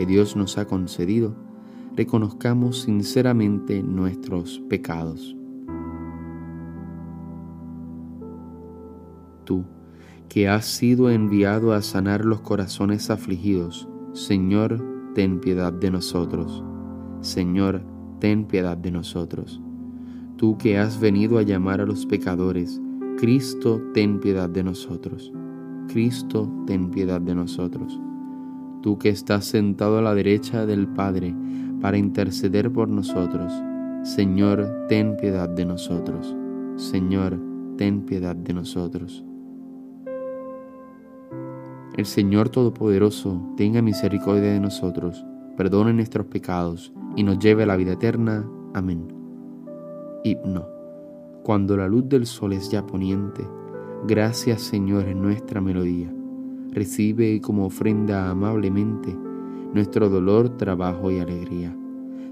que Dios nos ha concedido, reconozcamos sinceramente nuestros pecados. Tú, que has sido enviado a sanar los corazones afligidos, Señor, ten piedad de nosotros. Señor, ten piedad de nosotros. Tú que has venido a llamar a los pecadores, Cristo, ten piedad de nosotros. Cristo, ten piedad de nosotros tú que estás sentado a la derecha del Padre para interceder por nosotros. Señor, ten piedad de nosotros. Señor, ten piedad de nosotros. El Señor Todopoderoso tenga misericordia de nosotros, perdone nuestros pecados y nos lleve a la vida eterna. Amén. Himno. Cuando la luz del sol es ya poniente, gracias Señor en nuestra melodía recibe como ofrenda amablemente nuestro dolor, trabajo y alegría.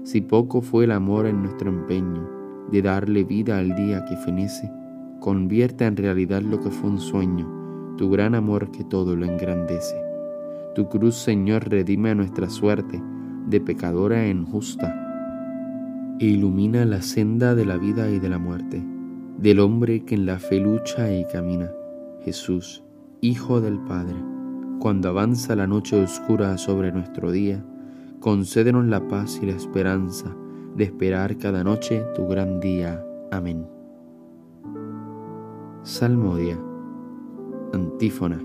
Si poco fue el amor en nuestro empeño de darle vida al día que fenece, convierta en realidad lo que fue un sueño, tu gran amor que todo lo engrandece. Tu cruz, Señor, redime a nuestra suerte de pecadora en justa, e ilumina la senda de la vida y de la muerte, del hombre que en la fe lucha y camina. Jesús, Hijo del Padre, cuando avanza la noche oscura sobre nuestro día, concédenos la paz y la esperanza de esperar cada noche tu gran día. Amén. Salmodia. Antífona.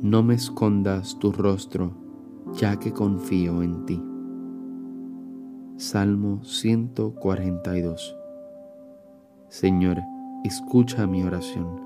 No me escondas tu rostro, ya que confío en ti. Salmo 142. Señor, escucha mi oración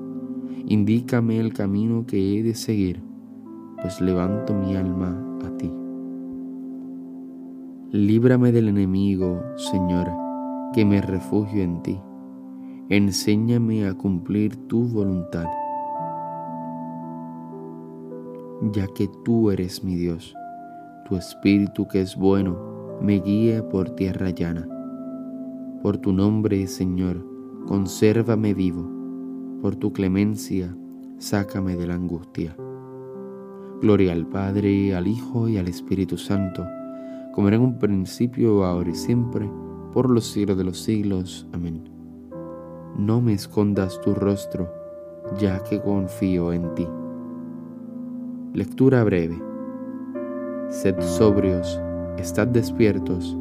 Indícame el camino que he de seguir, pues levanto mi alma a ti. Líbrame del enemigo, Señor, que me refugio en ti. Enséñame a cumplir tu voluntad, ya que tú eres mi Dios. Tu espíritu que es bueno me guíe por tierra llana. Por tu nombre, Señor, consérvame vivo por tu clemencia, sácame de la angustia. Gloria al Padre, al Hijo y al Espíritu Santo, como era en un principio, ahora y siempre, por los siglos de los siglos. Amén. No me escondas tu rostro, ya que confío en ti. Lectura breve. Sed sobrios, estad despiertos,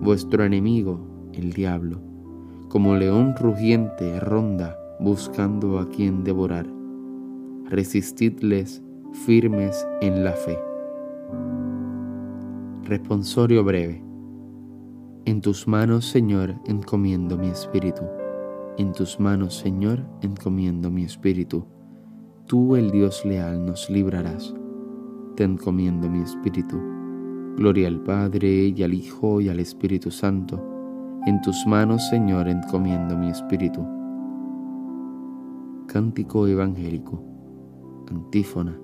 vuestro enemigo, el diablo, como león rugiente ronda buscando a quien devorar. Resistidles firmes en la fe. Responsorio breve. En tus manos, Señor, encomiendo mi espíritu. En tus manos, Señor, encomiendo mi espíritu. Tú, el Dios leal, nos librarás. Te encomiendo mi espíritu. Gloria al Padre y al Hijo y al Espíritu Santo. En tus manos, Señor, encomiendo mi espíritu. Cántico Evangélico. Antífona.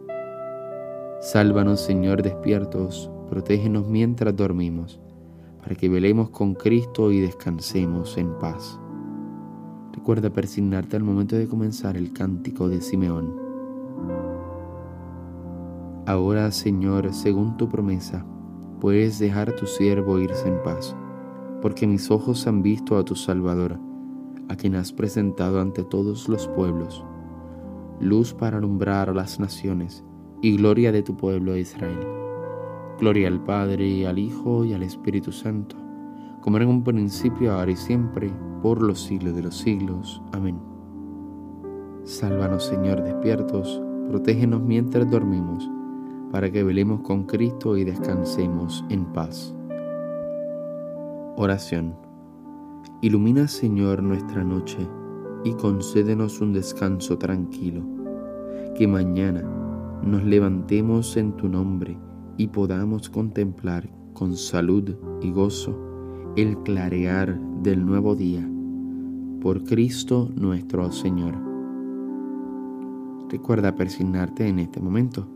Sálvanos, Señor, despiertos, protégenos mientras dormimos, para que velemos con Cristo y descansemos en paz. Recuerda persignarte al momento de comenzar el cántico de Simeón. Ahora, Señor, según tu promesa, puedes dejar a tu siervo irse en paz, porque mis ojos han visto a tu Salvador, a quien has presentado ante todos los pueblos, luz para alumbrar a las naciones y gloria de tu pueblo Israel. Gloria al Padre, al Hijo y al Espíritu Santo, como era en un principio, ahora y siempre, por los siglos de los siglos. Amén. Sálvanos, Señor, despiertos, protégenos mientras dormimos, para que velemos con Cristo y descansemos en paz. Oración. Ilumina, Señor, nuestra noche y concédenos un descanso tranquilo, que mañana nos levantemos en tu nombre y podamos contemplar con salud y gozo el clarear del nuevo día. Por Cristo nuestro Señor. Recuerda persignarte en este momento.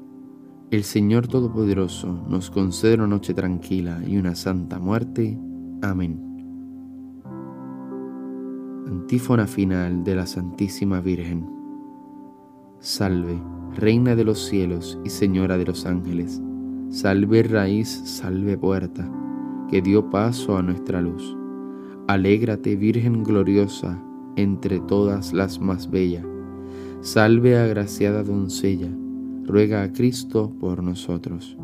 El Señor Todopoderoso nos concede una noche tranquila y una santa muerte. Amén. Antífona final de la Santísima Virgen. Salve Reina de los cielos y Señora de los ángeles, salve raíz, salve puerta, que dio paso a nuestra luz. Alégrate, Virgen gloriosa, entre todas las más bella. Salve agraciada doncella, ruega a Cristo por nosotros.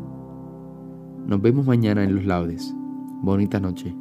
Nos vemos mañana en los laudes. Bonita noche.